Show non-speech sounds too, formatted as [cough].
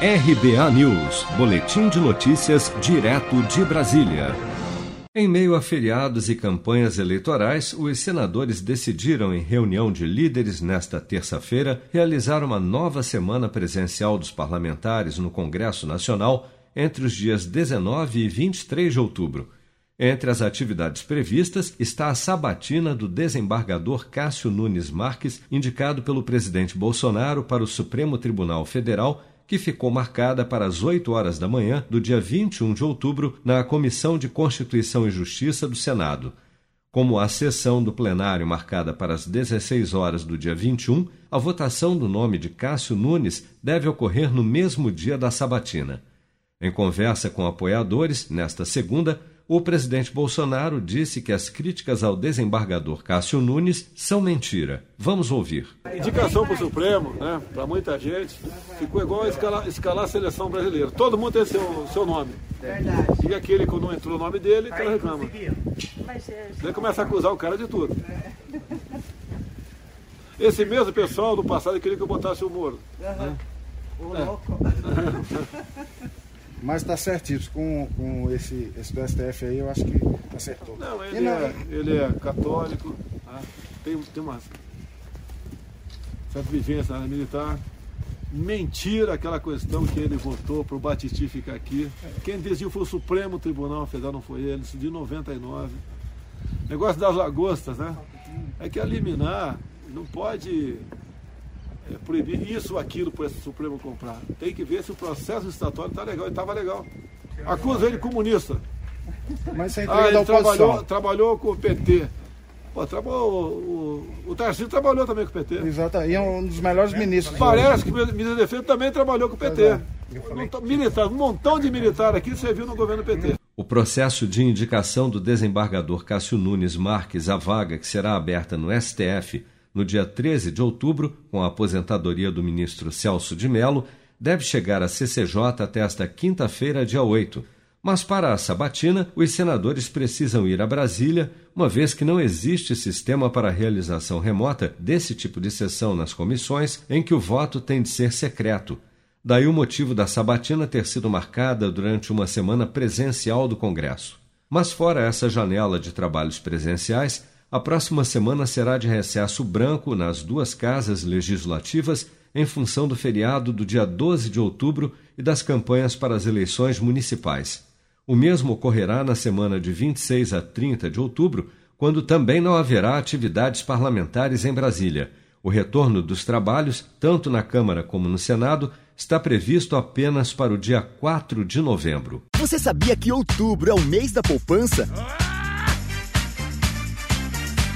RBA News, Boletim de Notícias, direto de Brasília. Em meio a feriados e campanhas eleitorais, os senadores decidiram, em reunião de líderes nesta terça-feira, realizar uma nova semana presencial dos parlamentares no Congresso Nacional entre os dias 19 e 23 de outubro. Entre as atividades previstas está a sabatina do desembargador Cássio Nunes Marques, indicado pelo presidente Bolsonaro para o Supremo Tribunal Federal que ficou marcada para as 8 horas da manhã do dia 21 de outubro na Comissão de Constituição e Justiça do Senado. Como a sessão do plenário marcada para as 16 horas do dia 21, a votação do nome de Cássio Nunes deve ocorrer no mesmo dia da sabatina. Em conversa com apoiadores, nesta segunda, o presidente Bolsonaro disse que as críticas ao desembargador Cássio Nunes são mentira. Vamos ouvir. Indicação para o Supremo, né, para muita gente, ficou igual a escalar, escalar, a seleção brasileira. Todo mundo tem seu, seu nome. Verdade. E aquele que não entrou o nome dele, então reclama. Daí começa a acusar o cara de tudo. Esse mesmo pessoal do passado queria que eu botasse o Moro. Uhum. Né? O louco. [laughs] Mas está certíssimo, com, com esse, esse do STF aí, eu acho que acertou. Não, ele, não... É, ele é católico, né? tem, tem uma certa vivência na área militar. Mentira aquela questão que ele votou para o Batiti ficar aqui. Quem decidiu foi o Supremo Tribunal Federal, não foi ele, isso de 99. Negócio das lagostas, né? É que eliminar não pode proibir isso ou aquilo para esse Supremo comprar. Tem que ver se o processo estatório está legal. Ele estava legal. Acusa ele de comunista. Mas sem ah, ele trabalhou, trabalhou com o PT. Pô, trabalhou, o, o, o Tarcísio trabalhou também com o PT. Exato, e é um dos melhores ministros. Parece que o ministro da Defesa também trabalhou com o PT. É. Militar, um montão de militar aqui serviu no governo PT. O processo de indicação do desembargador Cássio Nunes Marques à vaga que será aberta no STF no dia 13 de outubro, com a aposentadoria do ministro Celso de Mello, deve chegar à CCJ até esta quinta-feira, dia 8. Mas para a sabatina, os senadores precisam ir a Brasília, uma vez que não existe sistema para realização remota desse tipo de sessão nas comissões, em que o voto tem de ser secreto. Daí o motivo da sabatina ter sido marcada durante uma semana presencial do Congresso. Mas fora essa janela de trabalhos presenciais, a próxima semana será de recesso branco nas duas casas legislativas em função do feriado do dia 12 de outubro e das campanhas para as eleições municipais. O mesmo ocorrerá na semana de 26 a 30 de outubro, quando também não haverá atividades parlamentares em Brasília. O retorno dos trabalhos, tanto na Câmara como no Senado, está previsto apenas para o dia 4 de novembro. Você sabia que outubro é o mês da poupança?